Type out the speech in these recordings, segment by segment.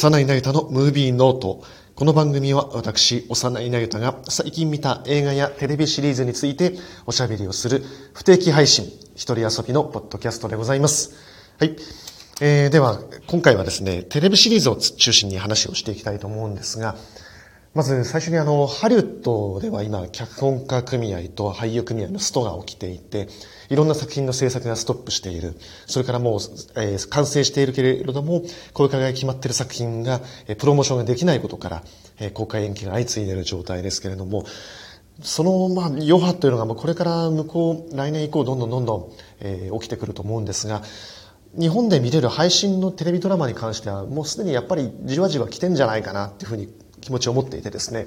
幼いなゆたのムービーノート。この番組は私、幼いなゆたが最近見た映画やテレビシリーズについておしゃべりをする不定期配信、一人遊びのポッドキャストでございます。はい。えー、では、今回はですね、テレビシリーズを中心に話をしていきたいと思うんですが、まず最初にあの、ハリウッドでは今、脚本家組合と俳優組合のストが起きていて、いろんな作品の制作がストップしている。それからもう、えー、完成しているけれども、公開が決まっている作品が、え、プロモーションができないことから、え、公開延期が相次いでいる状態ですけれども、その、まあ、余波というのが、もうこれから向こう、来年以降、どんどんどんどん、えー、起きてくると思うんですが、日本で見れる配信のテレビドラマに関しては、もうすでにやっぱりじわじわ来てんじゃないかなっていうふうに気持ちを持っていてですね。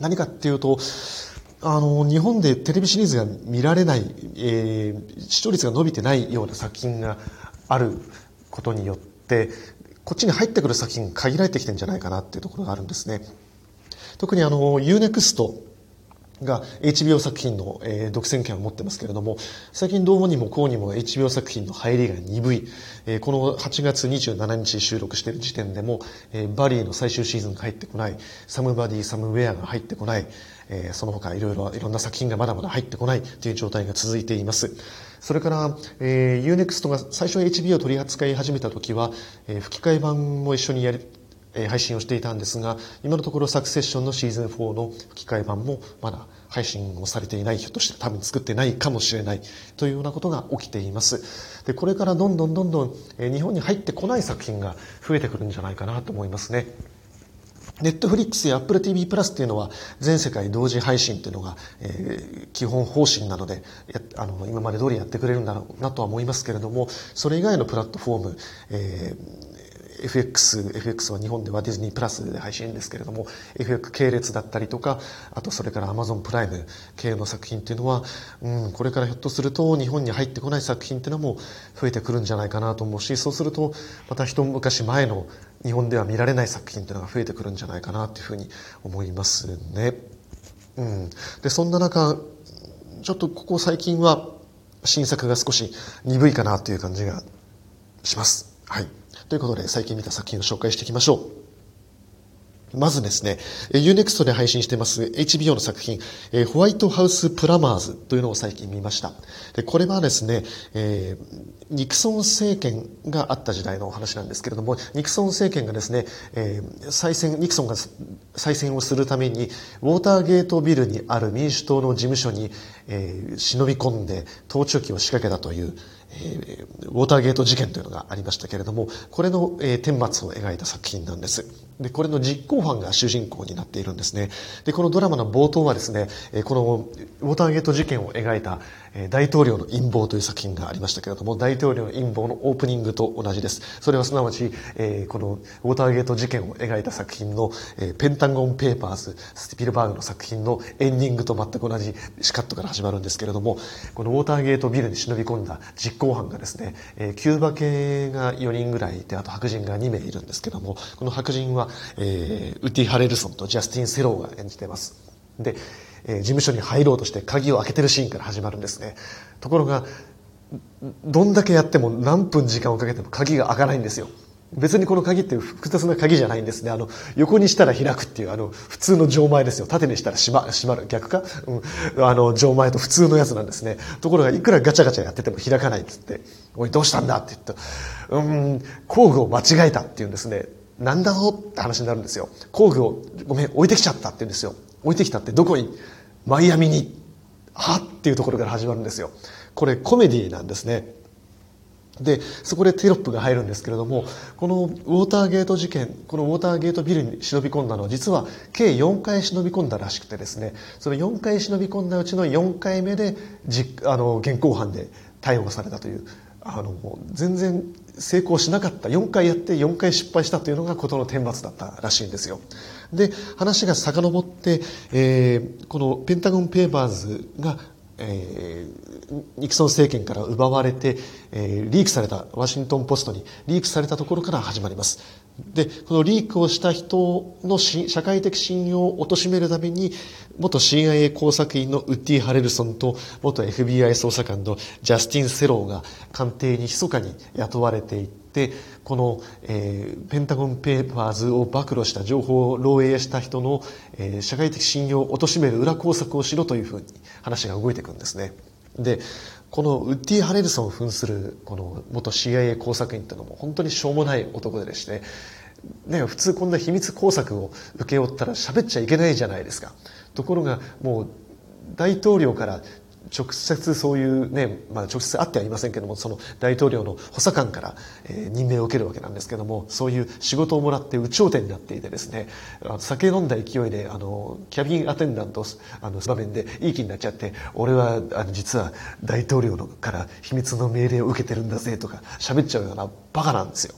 何かっていうと、あの、日本でテレビシリーズが見られない、えー、視聴率が伸びてないような作品があることによって、こっちに入ってくる作品限られてきてるんじゃないかなっていうところがあるんですね。特にあの、UNEXT が HBO 作品の、えー、独占権を持ってますけれども、最近どうにもこうにも HBO 作品の入りが鈍い、えー、この8月27日収録している時点でも、えー、バリーの最終シーズンが入ってこない、サムバディ、サムウェアが入ってこない、えー、その他いろいろ、いろんな作品がまだまだ入ってこないという状態が続いています。それから、えー、UNEXT が最初 HBO を取り扱い始めた時は、えー、吹き替え版も一緒にやり、配信をしていたんですが、今のところサクセッションのシーズン4の吹き替え版もまだ配信をされていない、ひょっとして多分作ってないかもしれないというようなことが起きています。で、これからどんどんどんどん日本に入ってこない作品が増えてくるんじゃないかなと思いますね。ネットフリックスや Apple TV プラスっていうのは全世界同時配信っていうのが、えー、基本方針なのであの今まで通りやってくれるんだろうなとは思いますけれどもそれ以外のプラットフォーム、えー FX、FX は日本ではディズニープラスで配信ですけれども、FX 系列だったりとか、あとそれから Amazon プライム系の作品っていうのは、うん、これからひょっとすると日本に入ってこない作品っていうのも増えてくるんじゃないかなと思うし、そうするとまた一昔前の日本では見られない作品っていうのが増えてくるんじゃないかなというふうに思いますね。うん。で、そんな中、ちょっとここ最近は新作が少し鈍いかなという感じがします。はい。ということで、最近見た作品を紹介していきましょう。まずですね、Unext で配信してます HBO の作品、えホワイトハウスプラマーズというのを最近見ました。でこれはですね、えー、ニクソン政権があった時代のお話なんですけれども、ニクソン政権がですね、えー、再選、ニクソンが再選をするために、ウォーターゲートビルにある民主党の事務所に、えー、忍び込んで、盗聴器を仕掛けたという、えー、ウォーターゲート事件というのがありましたけれども、これの、えー、顛末を描いた作品なんです。で、これの実行犯が主人公になっているんですね。で、このドラマの冒頭はですね、えー、このウォーターゲート事件を描いた、大統領の陰謀という作品がありましたけれども、大統領の陰謀のオープニングと同じです。それはすなわち、え、このウォーターゲート事件を描いた作品の、え、ペンタゴンペーパーズ、スピルバーグの作品のエンディングと全く同じシカットから始まるんですけれども、このウォーターゲートビルに忍び込んだ実行犯がですね、え、キューバ系が4人ぐらいいて、あと白人が2名いるんですけども、この白人は、えー、ウッディ・ハレルソンとジャスティン・セローが演じてます。で、え、事務所に入ろうとして鍵を開けてるシーンから始まるんですね。ところが、どんだけやっても何分時間をかけても鍵が開かないんですよ。別にこの鍵って複雑な鍵じゃないんですね。あの、横にしたら開くっていう、あの、普通の錠前ですよ。縦にしたら閉ま閉まる。逆か？うん。あの、錠前と普通のやつなんですね。ところが、いくらガチャガチャやってても開かないっつって、おい、どうしたんだって言った。うん、工具を間違えたって言うんですね。なんだろうって話になるんですよ。工具を、ごめん、置いてきちゃったって言うんですよ。置いてきたってどこに？マイアミに。は？っていうところから始まるんですよ。これコメディなんですね。で、そこでテロップが入るんですけれども、このウォーターゲート事件、このウォーターゲートビルに忍び込んだのは、実は計4回忍び込んだらしくてですね、その4回忍び込んだうちの4回目で、じあの、現行犯で逮捕されたという、あの、全然成功しなかった、4回やって4回失敗したというのが事の顛末だったらしいんですよ。で、話が遡って、えー、このペンタゴン・ペーパーズがえー、ニクソン政権から奪われて、えー、リークされた、ワシントンポストにリークされたところから始まります。で、このリークをした人の社会的信用を貶めるために、元 CIA 工作員のウッディ・ハレルソンと元 FBI 捜査官のジャスティン・セローが官邸に密かに雇われていって、この、えー、ペンタゴンペーパーズを暴露した情報を漏洩した人の、えー、社会的信用を貶める裏工作をしろというふうに話が動いていくんですね。でこのウッディ・ハレルソンを扮するこの元 CIA 工作員というのも本当にしょうもない男でしてね、普通こんな秘密工作を請け負ったら喋っちゃいけないじゃないですか。ところがもう大統領から直接そういうね、まあ、直接会ってはいませんけどもその大統領の補佐官から、えー、任命を受けるわけなんですけどもそういう仕事をもらって有頂天になっていてですね酒飲んだ勢いであのキャビンアテンダントあの場面でいい気になっちゃって俺はあの実は大統領のから秘密の命令を受けてるんだぜとか喋っちゃうようなバカなんですよ。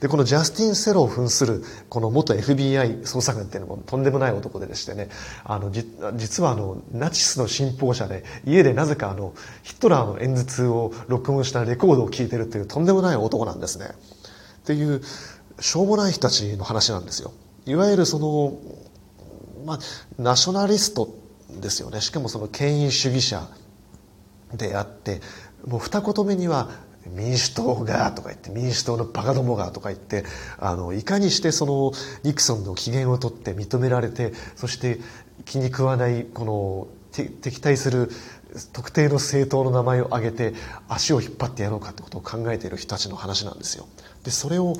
で、このジャスティン・セロを扮する、この元 FBI 捜査官っていうのもとんでもない男ででしてね、あの、実はあの、ナチスの信奉者で、家でなぜかあの、ヒットラーの演説を録音したレコードを聴いてるっていうとんでもない男なんですね。っていう、しょうもない人たちの話なんですよ。いわゆるその、まあ、ナショナリストですよね。しかもその権威主義者であって、もう二言目には民主党がとか言って民主党のバカどもがとか言ってあのいかにしてそのニクソンの機嫌を取って認められてそして気に食わないこの敵対する特定の政党の名前を挙げて足を引っ張ってやろうかってことを考えている人たちの話なんですよ。でそれを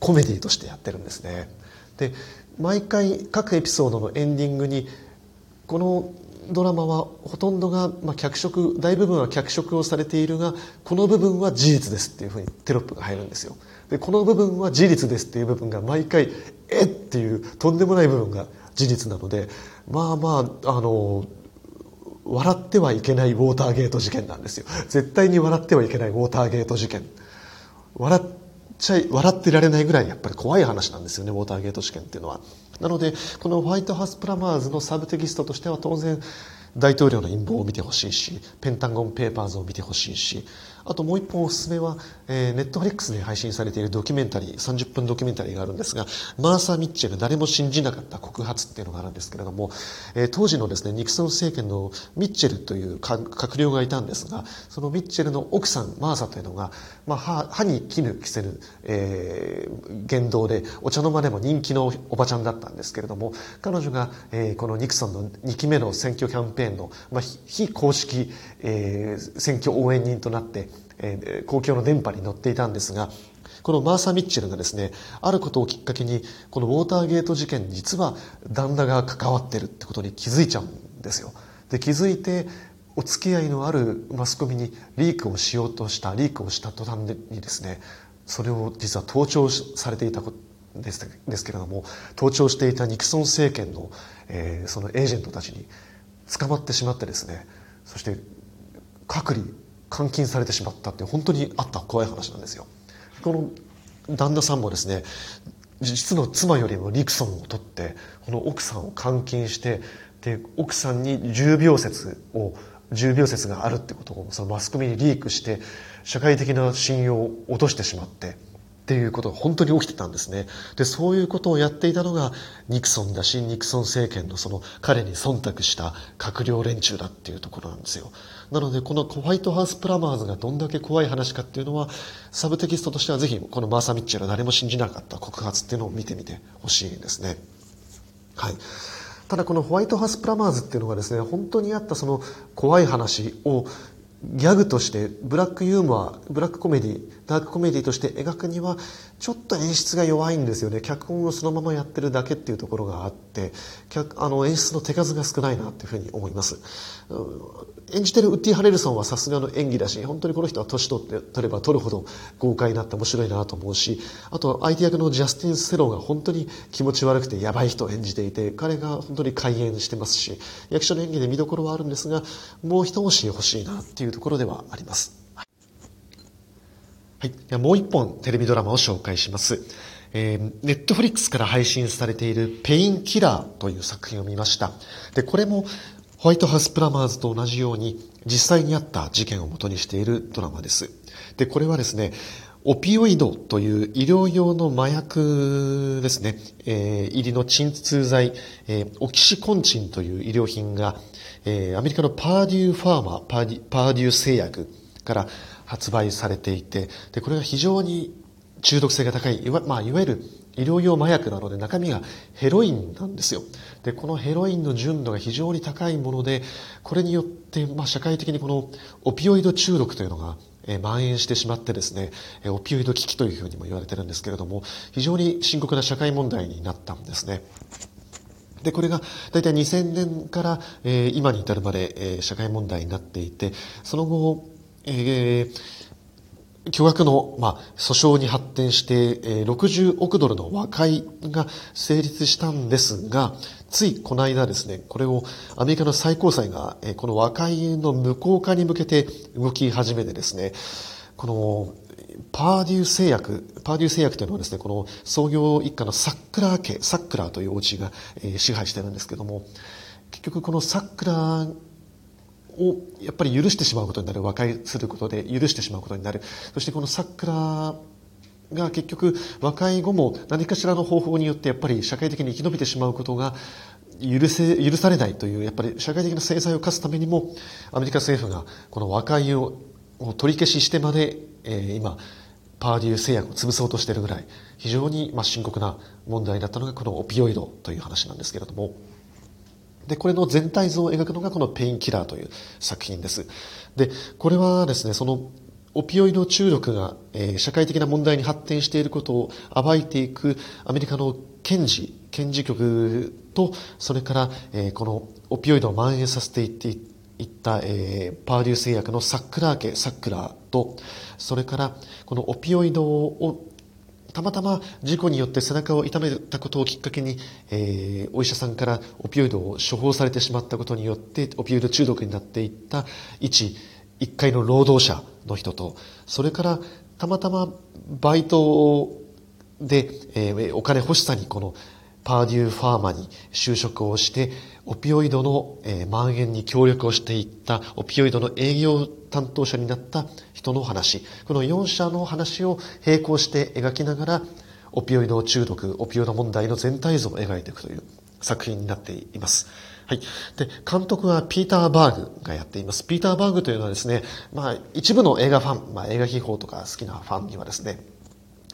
コメディとしてやってるんですね。で毎回各エピソードのエンディングにこのドラマはほとんどが、まあ、脚色大部分は脚色をされているがこの部分は事実ですっていうふうにテロップが入るんですよ。でこの部分は事実ですっていう部分が毎回えっていうとんでもない部分が事実なのでまあまああの笑ってはいけないウォーターゲート事件なんですよ。絶対に笑ってはいけないウォーターゲート事件。笑っちゃい笑ってられないぐらいやっぱり怖い話なんですよねウォーターゲート試験っていうのは。なのでこのホワイトハウスプラマーズのサブテキストとしては当然大統領の陰謀を見てほしいしペンタゴンペーパーズを見てほしいしあともう一本おすすめは、えー、ネットフリックスで配信されているドキュメンタリー、30分ドキュメンタリーがあるんですが、マーサー・ミッチェル、誰も信じなかった告発っていうのがあるんですけれども、えー、当時のですね、ニクソン政権のミッチェルという閣僚がいたんですが、そのミッチェルの奥さん、マーサというのが、まあ、歯歯に絹着せる、えー、言動で、お茶の間でも人気のおばちゃんだったんですけれども、彼女が、えー、このニクソンの2期目の選挙キャンペーンの、まあ、非公式、えー、選挙応援人となって、えー、公共の電波に乗っていたんですが、このマーサ・ミッチェルがですね、あることをきっかけに、このウォーターゲート事件に実は旦那が関わってるってことに気づいちゃうんですよ。で、気づいて、お付き合いのあるマスコミにリークをしようとした、リークをした途端にですね、それを実は盗聴されていたですですけれども、盗聴していたニクソン政権の、えー、そのエージェントたちに捕まってしまってですね、そして隔離監禁されてしまったって本当にあった怖い話なんですよこの旦那さんもですね実の妻よりもニクソンを取ってこの奥さんを監禁してで奥さんに重病説を重病説があるってことをそのマスコミにリークして社会的な信用を落としてしまってっていうことが本当に起きてたんですね。で、そういうことをやっていたのがニクソンだし、ニクソン政権のその彼に忖度した閣僚連中だっていうところなんですよ。なので、このホワイトハウスプラマーズがどんだけ怖い話かっていうのは、サブテキストとしてはぜひ、このマーサ・ミッチェル誰も信じなかった告発っていうのを見てみてほしいですね。はい。ただこのホワイトハウスプラマーズっていうのがですね、本当にあったその怖い話をギャグとしてブラックユーモアブラックコメディダークコメディとして描くにはちょっと演出が弱いんですよね。脚本をそのままやってるだけっていうところがあってあの演出の手数が少ないなっていうふうに思います。演じてるウッディ・ハレルソンはさすがの演技だし本当にこの人は年取って取れば取るほど豪快になって面白いなと思うしあと相手役のジャスティン・セローが本当に気持ち悪くてやばい人を演じていて彼が本当に開演してますし役者の演技で見どころはあるんですがもう一押し欲しいなっていうところではあります。はい。もう一本テレビドラマを紹介します。えー、ネットフリックスから配信されているペインキラーという作品を見ました。で、これもホワイトハウスプラマーズと同じように実際にあった事件をもとにしているドラマです。で、これはですね、オピオイドという医療用の麻薬ですね、えー、入りの鎮痛剤、えー、オキシコンチンという医療品が、えー、アメリカのパーデューファーマー、パーデュー製薬から発売されていて、で、これが非常に中毒性が高い、いわ,、まあ、いわゆる医療用麻薬なので中身がヘロインなんですよ。で、このヘロインの純度が非常に高いもので、これによって、まあ、社会的にこのオピオイド中毒というのが、え、蔓延してしまってですね、オピオイド危機というふうにも言われてるんですけれども、非常に深刻な社会問題になったんですね。で、これが大体2000年から、え、今に至るまで、え、社会問題になっていて、その後、えー、巨額の、まあ、訴訟に発展して、えー、60億ドルの和解が成立したんですが、ついこの間ですね、これをアメリカの最高裁が、えー、この和解の無効化に向けて動き始めてですね、このパーデュー製薬、パーデュー製薬というのはですね、この創業一家のサックラー家、サックラーというお家が、えー、支配してるんですけども、結局このサックラーをやっぱり許してしまうことになる、和解することで許してしまうことになる。そしてこのサックラーが結局和解後も何かしらの方法によってやっぱり社会的に生き延びてしまうことが許せ、許されないという、やっぱり社会的な制裁を課すためにも、アメリカ政府がこの和解を取り消ししてまで、えー、今、パーデュー製薬を潰そうとしているぐらい、非常にまあ深刻な問題だったのがこのオピオイドという話なんですけれども、で、これの全体像を描くのがこのペインキラーという作品です。で、これはですね、そのオピオイド中毒が、えー、社会的な問題に発展していることを暴いていくアメリカの検事、検事局と、それから、えー、このオピオイドを蔓延させていっていった、えー、パーデュー製薬のサックラー家、サックラーと、それからこのオピオイドをたまたま事故によって背中を痛めたことをきっかけに、えー、お医者さんからオピオイドを処方されてしまったことによってオピオイド中毒になっていった一一階の労働者の人とそれからたまたまバイトで、えー、お金欲しさにこのパーデューファーマに就職をしてオピオイドの、えー、蔓延に協力をしていったオピオイドの営業担当者になった人の話この4者の話を並行して描きながらオピオイド中毒オピオイド問題の全体像を描いていくという作品になっています。はい。で、監督はピーター・バーグがやっています。ピーター・バーグというのはですね、まあ、一部の映画ファン、まあ、映画秘宝とか好きなファンにはですね、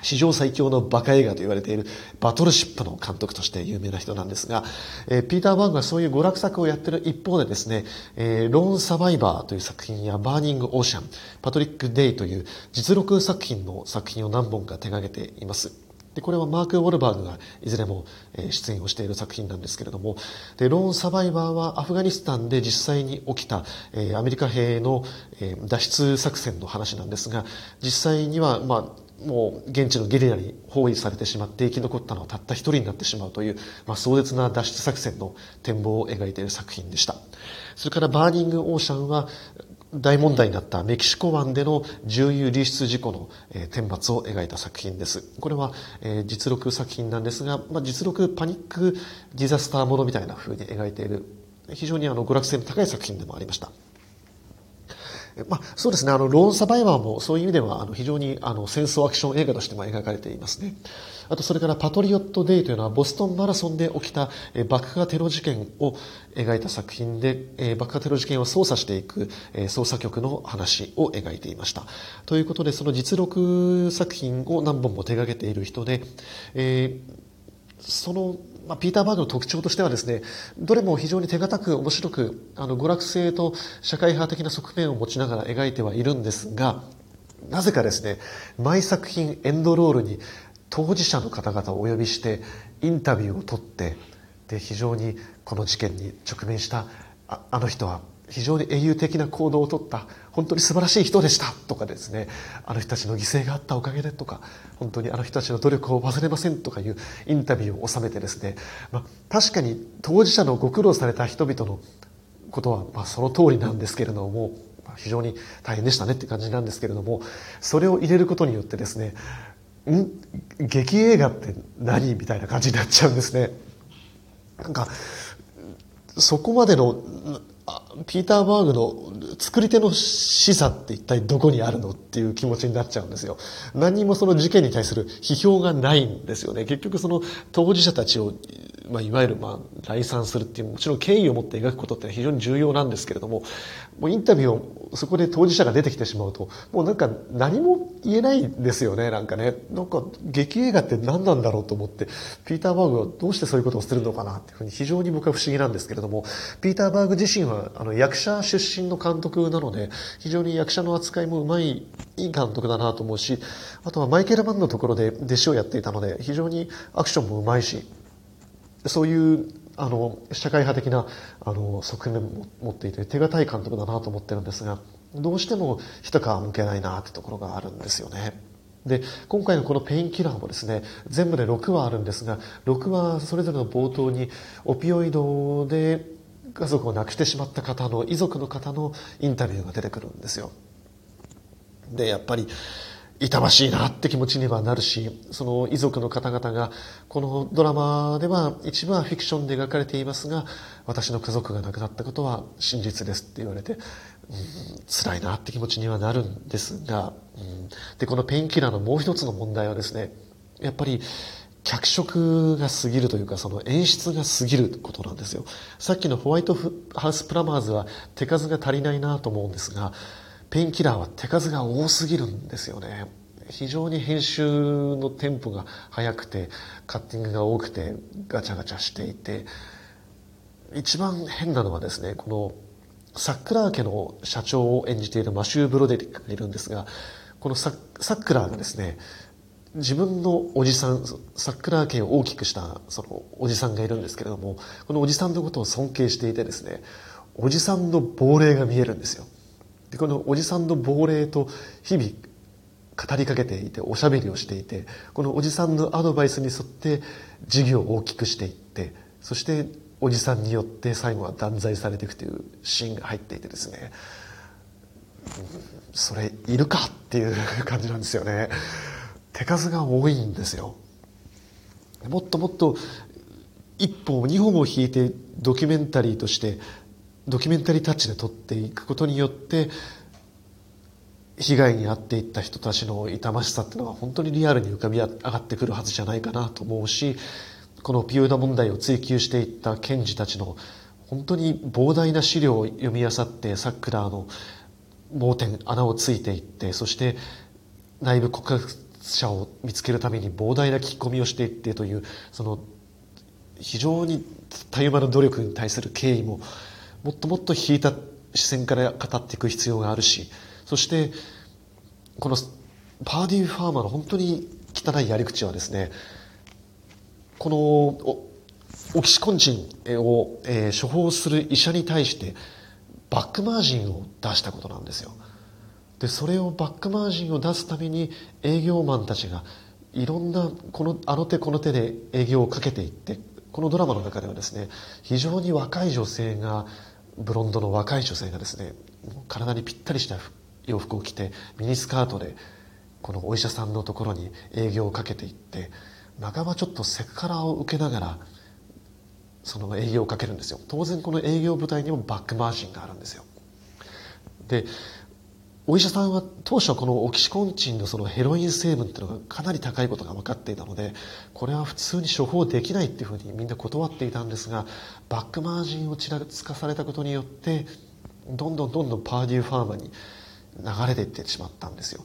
史上最強のバカ映画と言われているバトルシップの監督として有名な人なんですが、えー、ピーター・バーグはそういう娯楽作をやっている一方でですね、えー、ローン・サバイバーという作品やバーニング・オーシャン、パトリオット・デイという実録作品の作品を何本か手掛けています。で、これはマーク・ウォルバーグがいずれも出演をしている作品なんですけれども、で、ローン・サバイバーはアフガニスタンで実際に起きた、えー、アメリカ兵の、えー、脱出作戦の話なんですが、実際には、まあ、もう現地のゲリラに包囲されてしまって生き残ったのはたった一人になってしまうという、まあ、壮絶な脱出作戦の展望を描いている作品でした。それからバーニングオーシャンは大問題になったメキシコ湾での重油流出事故の、えー、天罰を描いた作品です。これは、えー、実録作品なんですが、まあ、実録パニックディザスターものみたいな風に描いている非常にあの娯楽性の高い作品でもありました。まあ、そうですね、あの、ローンサバイバーもそういう意味では、あの、非常に、あの、戦争アクション映画としても描かれていますね。あと、それから、パトリオット・デイというのは、ボストンマラソンで起きた、え爆破テロ事件を描いた作品で、え爆破テロ事件を捜査していく、え捜査局の話を描いていました。ということで、その実録作品を何本も手掛けている人で、えー、そのまあ、ピーター・バーグの特徴としてはですね、どれも非常に手堅く面白く、あの、娯楽性と社会派的な側面を持ちながら描いてはいるんですが、なぜかですね、毎作品エンドロールに当事者の方々をお呼びしてインタビューを取って、で、非常にこの事件に直面したああの人は非常に英雄的な行動をとった本当に素晴らしい人でしたとかですねあの人たちの犠牲があったおかげでとか本当にあの人たちの努力を忘れませんとかいうインタビューを収めてですね、まあ、確かに当事者のご苦労された人々のことはまあその通りなんですけれども非常に大変でしたねって感じなんですけれどもそれを入れることによってですねん？劇映画って何みたいな感じになっちゃうんですね。なんかそこまでのピーター・バーグの作り手の示唆って一体どこにあるのっていう気持ちになっちゃうんですよ。何もその事件に対する批評がないんですよね。結局その当事者たちをまあ、いわゆる、まあ、来賛するっていう、もちろん敬意を持って描くことって非常に重要なんですけれども、もうインタビューを、そこで当事者が出てきてしまうと、もうなんか何も言えないんですよね、なんかね。なんか劇映画って何なんだろうと思って、ピーター・バーグはどうしてそういうことをするのかなっていうふうに非常に僕は不思議なんですけれども、ピーター・バーグ自身はあの役者出身の監督なので、非常に役者の扱いもうまい、いい監督だなと思うし、あとはマイケル・マンのところで弟子をやっていたので、非常にアクションもうまいし、そういうあの社会派的なあの側面も持っていて手堅い監督だなと思ってるんですがどうしても一皮向けないなってところがあるんですよね。で今回のこのペインキラーもですね全部で6話あるんですが6話それぞれの冒頭にオピオイドで家族を亡くしてしまった方の遺族の方のインタビューが出てくるんですよ。でやっぱり痛ましいなって気持ちにはなるし、その遺族の方々が、このドラマでは一部はフィクションで描かれていますが、私の家族が亡くなったことは真実ですって言われて、うん、辛いなって気持ちにはなるんですが、うん、で、このペインキラーのもう一つの問題はですね、やっぱり、脚色が過ぎるというか、その演出が過ぎることなんですよ。さっきのホワイトハウスプラマーズは手数が足りないなと思うんですが、ペインキラーは手数が多すぎるんですよね。非常に編集のテンポが速くて、カッティングが多くて、ガチャガチャしていて、一番変なのはですね、このサックラー家の社長を演じているマシュー・ブロデリックがいるんですが、このサックラーがですね、自分のおじさん、サックラー家を大きくしたそのおじさんがいるんですけれども、このおじさんのことを尊敬していてですね、おじさんの亡霊が見えるんですよ。でこのおじさんの亡霊と日々語りかけていておしゃべりをしていてこのおじさんのアドバイスに沿って事業を大きくしていってそしておじさんによって最後は断罪されていくというシーンが入っていてですねそれいるかっていう感じなんですよね手数が多いんですよ。もっともっと一本二本を引いてドキュメンタリーとしてドキュメンタリータッチで撮っていくことによって被害に遭っていった人たちの痛ましさっていうのは本当にリアルに浮かび上がってくるはずじゃないかなと思うしこのピオイド問題を追及していった検事たちの本当に膨大な資料を読み漁ってサックラーの盲点穴をついていってそして内部告発者を見つけるために膨大な聞き込みをしていってというその非常にたゆまぬ努力に対する敬意ももっともっと引いた視線から語っていく必要があるしそしてこのパーディー・ファーマーの本当に汚いやり口はですねこのオキシコンチンを、えー、処方する医者に対してバックマージンを出したことなんですよ。でそれをバックマージンを出すために営業マンたちがいろんなこのあの手この手で営業をかけていってこのドラマの中ではですね非常に若い女性がブロンドの若い女性がですね体にぴったりした洋服を着てミニスカートでこのお医者さんのところに営業をかけていって半ばちょっとセクハラを受けながらその営業をかけるんですよ。当然この営業部隊にもバックマージンがあるんですよ。でお医者さんは当初はこのオキシコンチンのそのヘロイン成分っていうのがかなり高いことが分かっていたのでこれは普通に処方できないっていうふうにみんな断っていたんですがバックマージンをちらつかされたことによってどんどんどんどんパーデューファーマに流れていってしまったんですよ。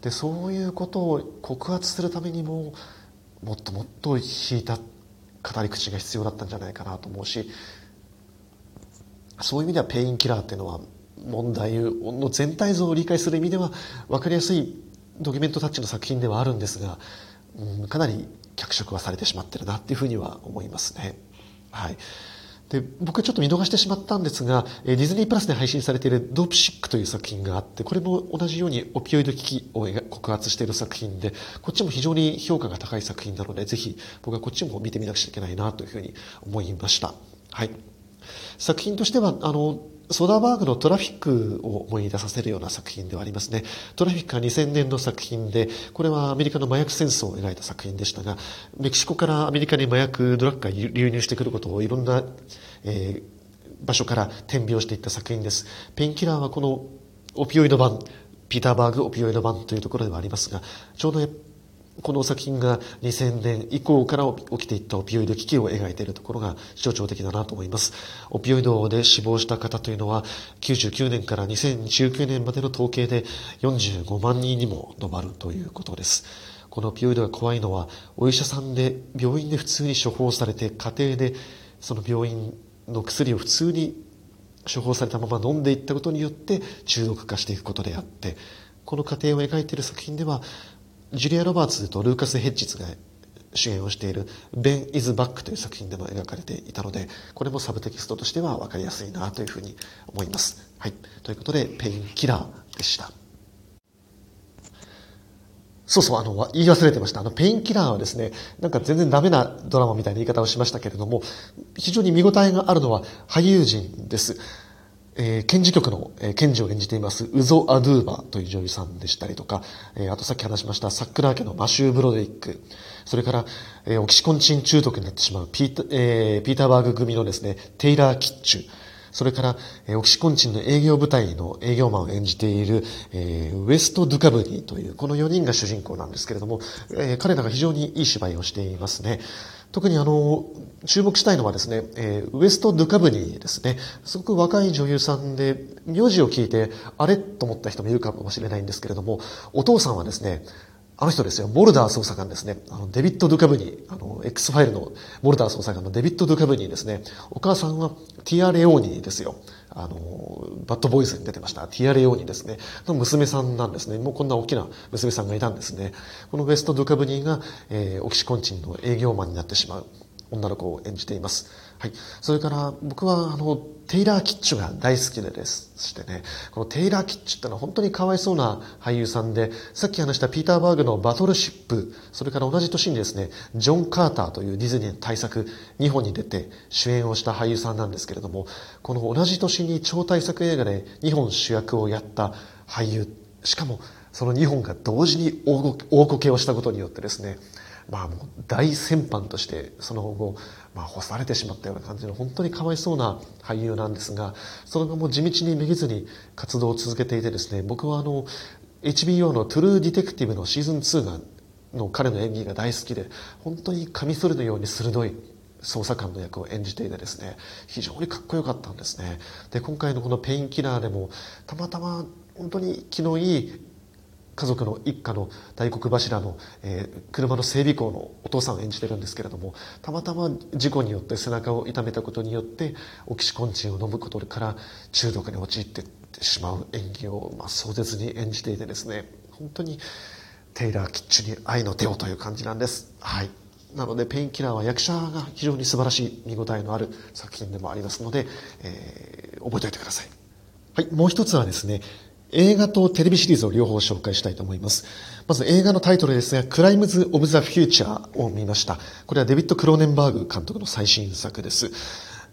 でそういうことを告発するためにももっともっと引いた語り口が必要だったんじゃないかなと思うしそういう意味ではペインキラーっていうのは問題の全体像を理解する意味では分かりやすいドキュメントタッチの作品ではあるんですが、うん、かなり脚色はされてしまってるなっていうふうには思いますね。はい。で、僕はちょっと見逃してしまったんですが、ディズニープラスで配信されているドープシックという作品があって、これも同じようにオピオイド危機を告発している作品で、こっちも非常に評価が高い作品なので、ぜひ僕はこっちも見てみなくちゃいけないなというふうに思いました。はい。作品としては、あの、ソダバーグのトラフィックを思い出させるような作品ではありますね。トラフィックは2000年の作品で、これはアメリカの麻薬戦争を描いた作品でしたが、メキシコからアメリカに麻薬ドラッグが流入してくることをいろんな、えー、場所から転描していった作品です。ペンキラーはこのオピオイド版、ピーターバーグオピオイド版というところではありますが、ちょうどこの作品が2000年以降から起きていったオピオイド危機を描いているところが象徴的だなと思います。オピオイドで死亡した方というのは99年から2019年までの統計で45万人にも上るということです。このオピオイドが怖いのはお医者さんで病院で普通に処方されて家庭でその病院の薬を普通に処方されたまま飲んでいったことによって中毒化していくことであってこの過程を描いている作品ではジュリア・ロバーツとルーカス・ヘッジズが主演をしている「ベン・イズ・バック」という作品でも描かれていたのでこれもサブテキストとしては分かりやすいなというふうに思います。はい、ということで「ペインキラー」でした。そうそう、あの、言い忘れてました。あの、ペインキラーはですね、なんか全然ダメなドラマみたいな言い方をしましたけれども、非常に見応えがあるのは俳優陣です。えー、検事局の、えー、検事を演じています、ウゾ・アドゥーバという女優さんでしたりとか、えー、あとさっき話しましたサックラー家のマシュー・ブロデリック、それから、えー、オキシコンチン中毒になってしまうピータ,、えー、ピーターバーグ組のですね、テイラー・キッチュ、それから、えー、オキシコンチンの営業部隊の営業マンを演じている、えー、ウエスト・ドゥカブニーという、この4人が主人公なんですけれども、えー、彼らが非常にいい芝居をしていますね。特にあの、注目したいのはですね、えー、ウエスト・ドゥカブニーですね。すごく若い女優さんで、名字を聞いて、あれと思った人もいるかもしれないんですけれども、お父さんはですね、あの人ですよ、モルダー捜査官ですね。あの、デビッド・ドゥカブニー、あの、X ファイルのモルダー捜査官のデビッド・ドゥカブニーですね。お母さんはティア・レオーニーですよ。あの、バッドボーイズに出てました、ティア・レオーニですね。の娘さんなんですね。もうこんな大きな娘さんがいたんですね。このウエスト・ドゥカブニーが、えー、オキシコンチンの営業マンになってしまう。女の子を演じています。はい。それから僕はあの、テイラー・キッチュが大好きでですしてね、このテイラー・キッチュってのは本当にかわいそうな俳優さんで、さっき話したピーター・バーグのバトルシップ、それから同じ年にですね、ジョン・カーターというディズニーの大作2本に出て主演をした俳優さんなんですけれども、この同じ年に超大作映画で2本主役をやった俳優、しかもその2本が同時に大こけをしたことによってですね、まあもう大先般としてその後、まあ、干されてしまったような感じの本当にかわいそうな俳優なんですがその後も地道にめげずに活動を続けていてですね僕はあの HBO の「トゥルー・ディテクティブ」のシーズン2がの彼の演技が大好きで本当にカミソリのように鋭い捜査官の役を演じていてですね非常にかっこよかったんですね。で今回のこの「ペインキラー」でもたまたま本当に気のいい家族の一家の大黒柱の、えー、車の整備工のお父さんを演じてるんですけれどもたまたま事故によって背中を痛めたことによってオキシコンチンを飲むことから中毒に陥ってしまう演技を、まあ、壮絶に演じていてですね本当にテイラー・キッチュに愛の手をという感じなんです。はいなので、ペインキラーは役者が非常に素晴らしい見応えのある作品でもありますので、えー、覚えておいてください。はい、もう一つはですね、映画とテレビシリーズを両方紹介したいと思います。まず映画のタイトルですが、クライムズ・オブ・ザ・フューチャーを見ました。これはデビッド・クローネンバーグ監督の最新作です。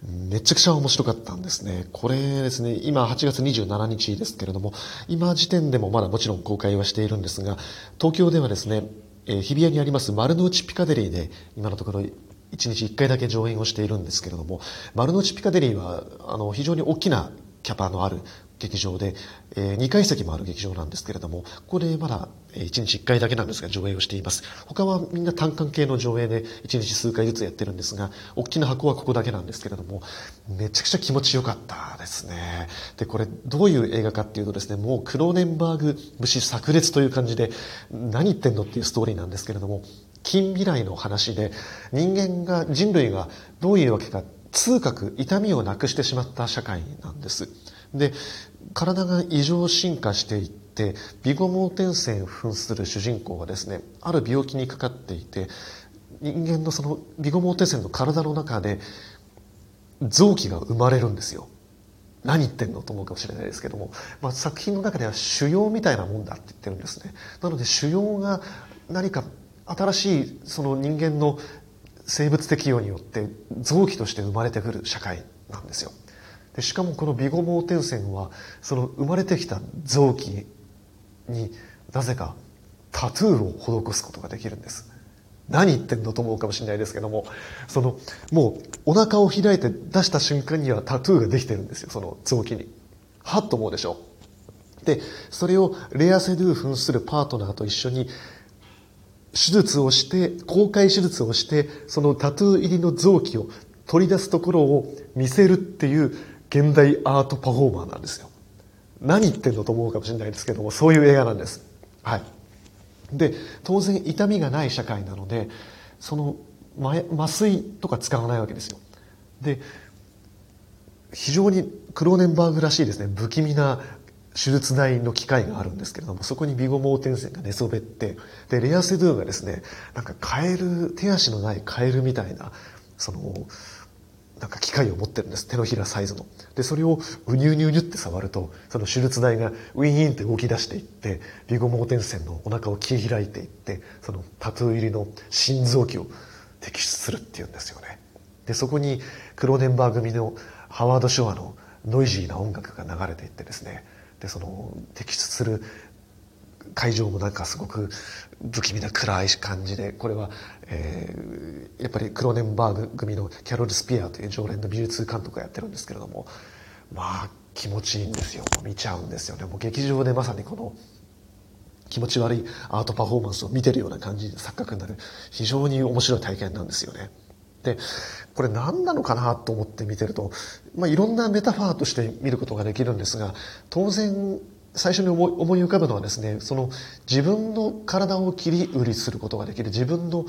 めちゃくちゃ面白かったんですね。これですね、今8月27日ですけれども、今時点でもまだもちろん公開はしているんですが、東京ではですね、え日比谷にあります丸の内ピカデリーで今のところ1日1回だけ上演をしているんですけれども、丸の内ピカデリーはあの非常に大きなキャパのある劇場で、えー、2階席もある劇場なんですけれども、ここでまだ1日1回だけなんですが上映をしています。他はみんな単館系の上映で1日数回ずつやってるんですが、大きな箱はここだけなんですけれども、めちゃくちゃ気持ちよかったですね。で、これどういう映画かっていうとですね、もうクローネンバーグ節炸裂という感じで、何言ってんのっていうストーリーなんですけれども、近未来の話で人間が、人類がどういうわけか痛覚、痛みをなくしてしまった社会なんです。で、体が異常進化していってビゴ盲点線扮する主人公はですねある病気にかかっていて人間のそのビゴ盲点線の体の中で臓器が生まれるんですよ。何言ってんのと思うかもしれないですけども、まあ、作品の中では腫瘍みたいなもんだって言ってるんですね。なので腫瘍が何か新しいその人間の生物適応によって臓器として生まれてくる社会なんですよ。でしかもこのビゴ盲点線はその生まれてきた臓器になぜかタトゥーを施すことができるんです。何言ってんのと思うかもしれないですけどもそのもうお腹を開いて出した瞬間にはタトゥーができてるんですよその臓器に。はっと思うでしょ。うでそれをレアセドゥー扮するパートナーと一緒に手術をして、公開手術をして、そのタトゥー入りの臓器を取り出すところを見せるっていう現代アートパフォーマーなんですよ。何言ってんのと思うかもしれないですけども、そういう映画なんです。はい。で、当然痛みがない社会なので、その麻酔とか使わないわけですよ。で、非常にクローネンバーグらしいですね、不気味な手術台の機械があるんですけれども、そこにビゴ盲点線が寝そべって、で、レアセドゥがですね、なんかカエル、手足のないカエルみたいな、その、なんか機械を持ってるんです。手のひらサイズの。で、それをうにゅうにゅうにゅって触ると、その手術台がウィーンって動き出していって、ビゴ盲点線のお腹を切り開いていって、そのタトゥー入りの心臓器を摘出するっていうんですよね。で、そこにクローネンバー組のハワード・ショアのノイジーな音楽が流れていってですね、で、その摘出する会場もなんかすごく不気味な暗い感じでこれは、えー、やっぱりクローネンバーグ組のキャロル・スピアという常連の美術監督がやってるんですけれどもまあ気持ちいいんですよ見ちゃうんですよねもう劇場でまさにこの気持ち悪いアートパフォーマンスを見てるような感じで錯覚になる非常に面白い体験なんですよね。でこれ何なのかなと思って見てると、まあ、いろんなメタファーとして見ることができるんですが当然最初に思い思い浮かぶのはですねその自分の体を切り売りすることができる自分の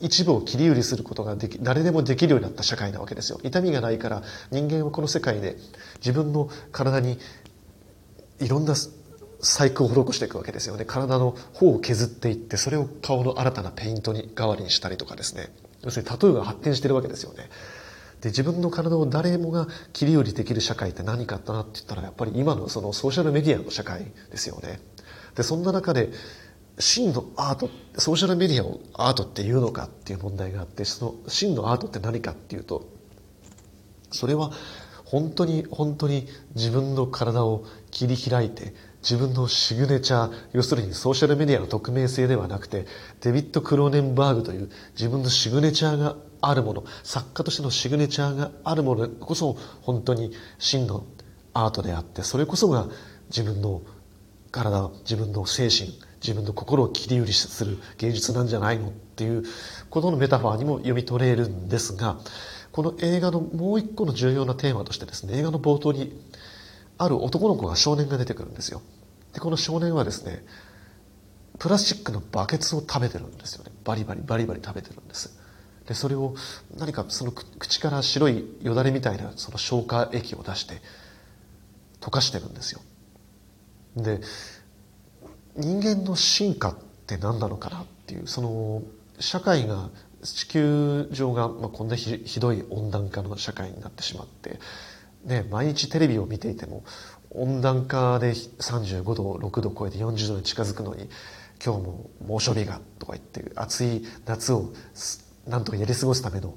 一部を切り売りすることができ誰でもできるようになった社会なわけですよ。痛みがないから人間はこの世界で自分の体にいろんな細工を施していくわけですよね。体の方を削っていってそれを顔の新たなペイントに代わりにしたりとかですね。要するにタトゥーが発展してるわけですよね。で自分の体を誰もが切り売りできる社会って何かあったなって言ったらやっぱり今のそのソーシャルメディアの社会ですよね。でそんな中で真のアートソーシャルメディアをアートっていうのかっていう問題があってその真のアートって何かっていうとそれは本当に本当に自分の体を切り開いて自分のシグネチャー要するにソーシャルメディアの匿名性ではなくてデビッド・クローネンバーグという自分のシグネチャーがあるもの作家としてのシグネチャーがあるものこそ本当に真のアートであってそれこそが自分の体自分の精神自分の心を切り売りする芸術なんじゃないのっていうことのメタファーにも読み取れるんですがこの映画のもう一個の重要なテーマとしてですね映画の冒頭にある男の子が少年が出てくるんですよ。でこの少年はですねプラスチックのバケツを食べてるんですよね。バリバリバリバリ食べてるんです。でそれを何かその口から白いよだれみたいなその消化液を出して溶かしてるんですよ。で人間の進化って何なのかなっていうその社会が地球上が、まあ、こんなひどい温暖化の社会になってしまって、ね、毎日テレビを見ていても温暖化で35度6度超えて40度に近づくのに今日も猛暑日がとか言って暑い夏をなんとかやり過ごすための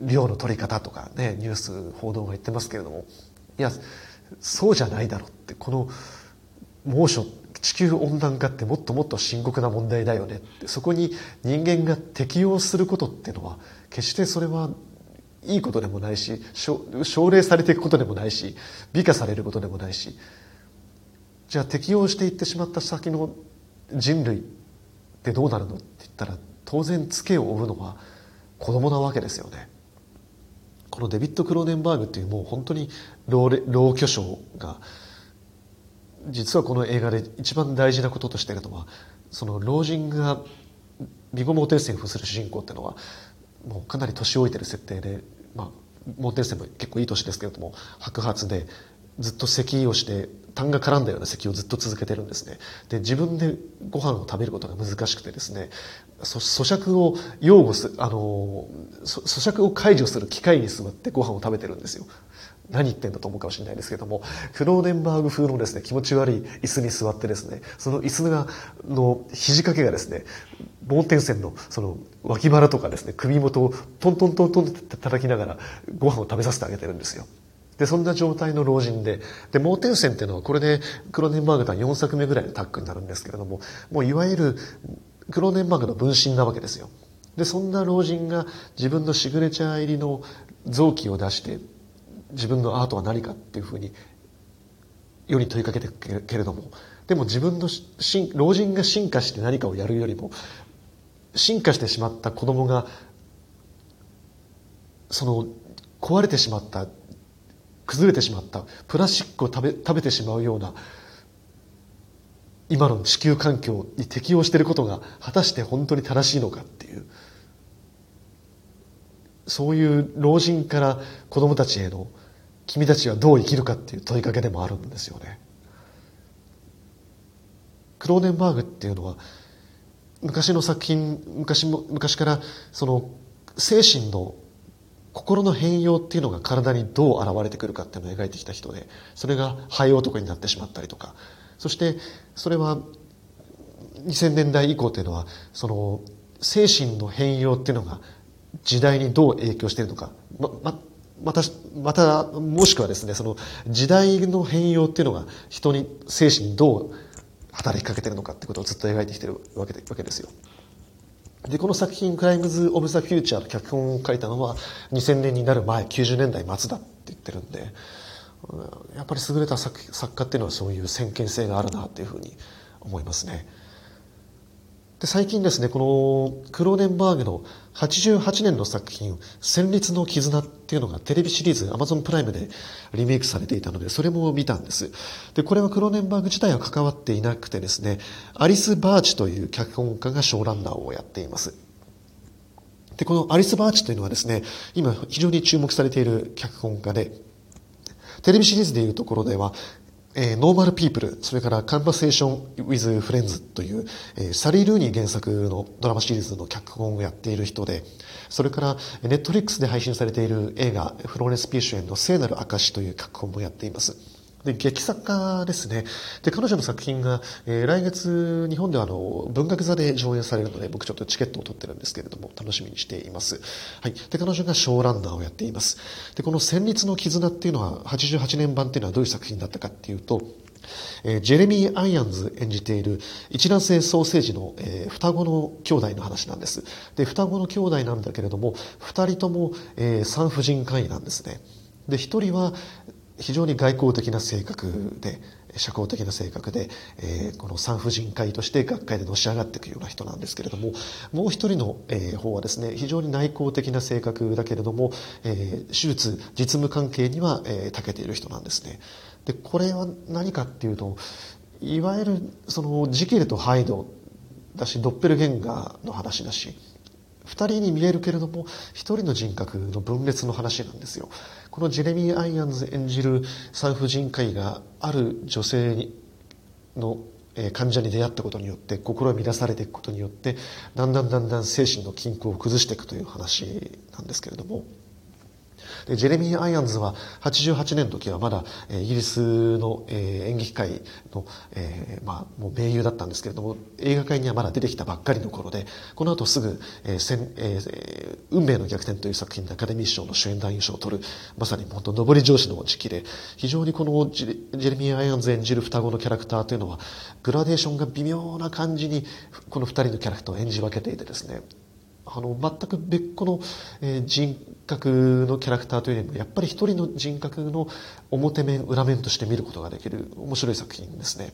量の取り方とかね、ニュース報道が言ってますけれども、いや、そうじゃないだろうって、この猛暑、地球温暖化ってもっともっと深刻な問題だよねって、そこに人間が適応することっていうのは、決してそれはいいことでもないし、奨励されていくことでもないし、美化されることでもないし、じゃあ適応していってしまった先の人類ってどうなるのって言ったら、当然ツケを負うのは子供なわけですよね。このデビッド・クローネンバーグっていうもう本当に老老巨匠が実はこの映画で一番大事なこととしてるのはその老人がビゴ・モーテンセン扮する主人公っていうのはもうかなり年老いてる設定で、まあ、モーテンセンも結構いい年ですけれども白髪でずっと咳をして痰が絡んだような咳をずっと続けてるんですねで自分でご飯を食べることが難しくてですね咀嚼を擁護すあの咀嚼を解除する機械に座ってご飯を食べてるんですよ。何言ってんだと思うかもしれないですけども。クローデンバーグ風のですね気持ち悪い椅子に座ってですねその椅子がの肘掛けがですね盲点線のその脇腹とかですね首元をトントントントンって叩きながらご飯を食べさせてあげてるんですよ。で、そんな状態の老人で、で、盲点線っていうのはこれでクローネンバーグとは4作目ぐらいのタッグになるんですけれども、もういわゆるクロネンバーグの分身なわけですよ。で、そんな老人が自分のシグネチャー入りの臓器を出して、自分のアートは何かっていうふうに世に問いかけてくけれども、でも自分の老人が進化して何かをやるよりも、進化してしまった子供がその壊れてしまった崩れてしまったプラスチックを食べ食べてしまうような今の地球環境に適応していることが果たして本当に正しいのかっていうそういう老人から子供たちへの君たちはどう生きるかっていう問いかけでもあるんですよね。クローネンバーグっていうのは昔の作品昔も昔からその精神の心の変容っていうのが体にどう現れてくるかっていうのを描いてきた人でそれが肺男になってしまったりとかそしてそれは2000年代以降っていうのはその精神の変容っていうのが時代にどう影響しているのかままたまたもしくはですねその時代の変容っていうのが人に精神にどう働きかけてるのかってことをずっと描いてきてるわけでわけですよ。で、この作品、クライムズ・オブ・ザ・フューチャーの脚本を書いたのは2000年になる前、90年代末だって言ってるんで、やっぱり優れた作作家っていうのはそういう先見性があるなっていうふうに思いますね。で最近ですね、このクローネンバーグの88年の作品、戦慄の絆っていうのがテレビシリーズ Amazon プライムでリメイクされていたので、それも見たんです。で、これはクローネンバーグ自体は関わっていなくてですね、アリス・バーチという脚本家がショーランナーをやっています。で、このアリス・バーチというのはですね、今非常に注目されている脚本家で、テレビシリーズでいうところでは、えー、ノーマルピープル、それからカンバセーションウィズフレンズという、えー、サリー・ルーニー原作のドラマシリーズの脚本をやっている人で、それからネットリックスで配信されている映画フローレス・ピーシュエンの聖なる証という脚本もやっています。で、劇作家ですね。で、彼女の作品が、えー、来月、日本ではあの、文学座で上演されるので、僕ちょっとチケットを取ってるんですけれども、楽しみにしています。はい。で、彼女がショーランナーをやっています。で、この戦慄の絆っていうのは、88年版っていうのはどういう作品だったかっていうと、えー、ジェレミー・アイアンズ演じている一卵性ソーセージの、えー、双子の兄弟の話なんです。で、双子の兄弟なんだけれども、二人とも、えー、産婦人科医なんですね。で、一人は、非常に外交的な性格で社交的な性格で、えー、この産婦人科医として学会でのし上がっていくような人なんですけれどももう一人の、えー、方はですね非常に内向的な性格だけれども、えー、手術実務関係には、えー、長けている人なんですね。でこれは何かっていうといわゆるそのジキルとハイドだしドッペルゲンガーの話だし2人に見えるけれども1人の人格の分裂の話なんですよこのジェレミー・アイアンズ演じる産婦人科医がある女性の患者に出会ったことによって心を乱されていくことによってだんだんだんだん精神の均衡を崩していくという話なんですけれども。でジェレミー・アイアンズは88年の時はまだ、えイギリスの、え演劇界の、えー、まあ、もう名優だったんですけれども映画界にはまだ出てきたばっかりの頃でこの後すぐ、えーえー、運命の逆転という作品でアカデミー賞の主演男優賞を取るまさに本当上り上司の時期で非常にこのジェレミー・アイアンズ演じる双子のキャラクターというのはグラデーションが微妙な感じにこの2人のキャラクターを演じ分けていてですねあの全く別個の、えー、人格のキャラクターというよりもやっぱり一人の人格の表面裏面として見ることができる面白い作品ですね。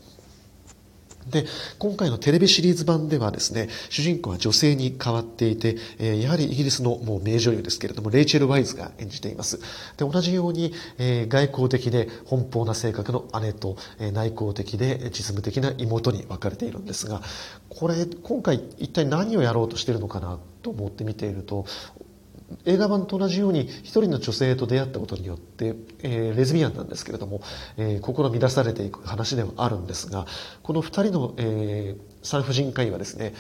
で、今回のテレビシリーズ版ではですね、主人公は女性に変わっていて、えー、やはりイギリスのもう名女優ですけれども、レイチェル・ワイズが演じています。で、同じように、えー、外交的で奔放な性格の姉と、えー、内向的で実務的な妹に分かれているんですが、これ、今回一体何をやろうとしてるのかなと思って見ていると、映画版と同じように一人の女性と出会ったことによって、えー、レズビアンなんですけれども、えー、心乱されていく話ではあるんですがこの二人の、えー、産婦人科医はですね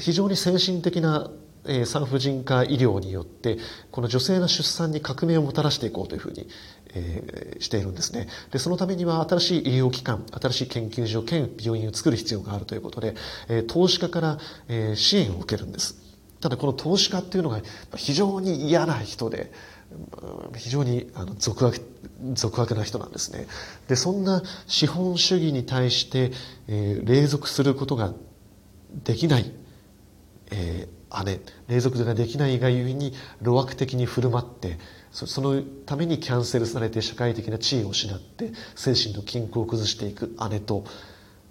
非常に先進的な産婦人科医療によってこの女性の出産に革命をもたらしていこうというふうに、えー、しているんですね。でそのためには新しい医療機関新しい研究所兼病院を作る必要があるということで、えー、投資家から、えー、支援を受けるんです。ただこの投資家っていうのが非常に嫌な人で非常にあの俗悪俗悪な人なんですね。でそんな資本主義に対して、えー、隷属することができない、えー、姉。隷属ができないがゆえに路悪的に振る舞ってそのためにキャンセルされて社会的な地位を失って精神の均衡を崩していく姉と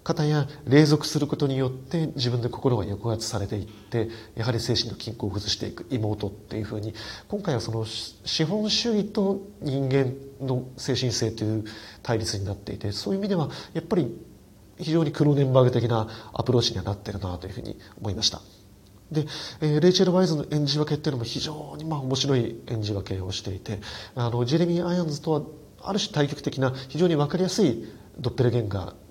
方や隷属することによって自分で心が抑圧されていってやはり精神の均衡を崩していく妹っていうふうに今回はその資本主義と人間の精神性という対立になっていてそういう意味ではやっぱり非常にクローネンバーグ的なアプローチにはなってるなというふうに思いました。で、えー、レイチェル・ワイズの演じ分けっていうのも非常にまあ面白い演じ分けをしていてあのジェレミー・アイアンズとはある種対極的な非常に分かりやすいドッペルゲンガー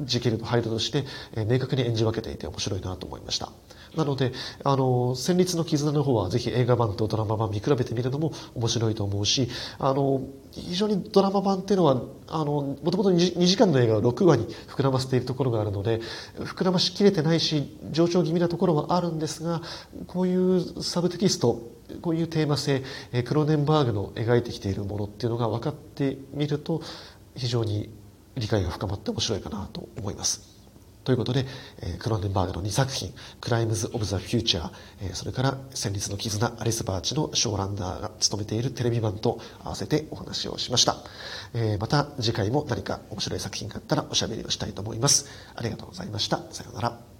ジケルとハイドとして、え、明確に演じ分けていて面白いなと思いました。なので、あの、戦慄の絆の方はぜひ映画版とドラマ版見比べてみるのも面白いと思うし、あの、非常にドラマ版っていうのは、あの、もともと 2, 時間の映画を6話に膨らませているところがあるので、膨らましきれてないし、上昇気味なところはあるんですが、こういうサブテキスト、こういうテーマ性、クローネンバーグの描いてきているものっていうのが分かってみると、非常に理解が深まって面白いかなと思います。ということでえ、クローネンバーグの2作品、クライムズ・オブ・ザ・フューチャーえ、それから戦慄の絆、アリス・バーチのショーランダーが務めているテレビ版と合わせてお話をしましたえ。また次回も何か面白い作品があったらおしゃべりをしたいと思います。ありがとうございました。さようなら。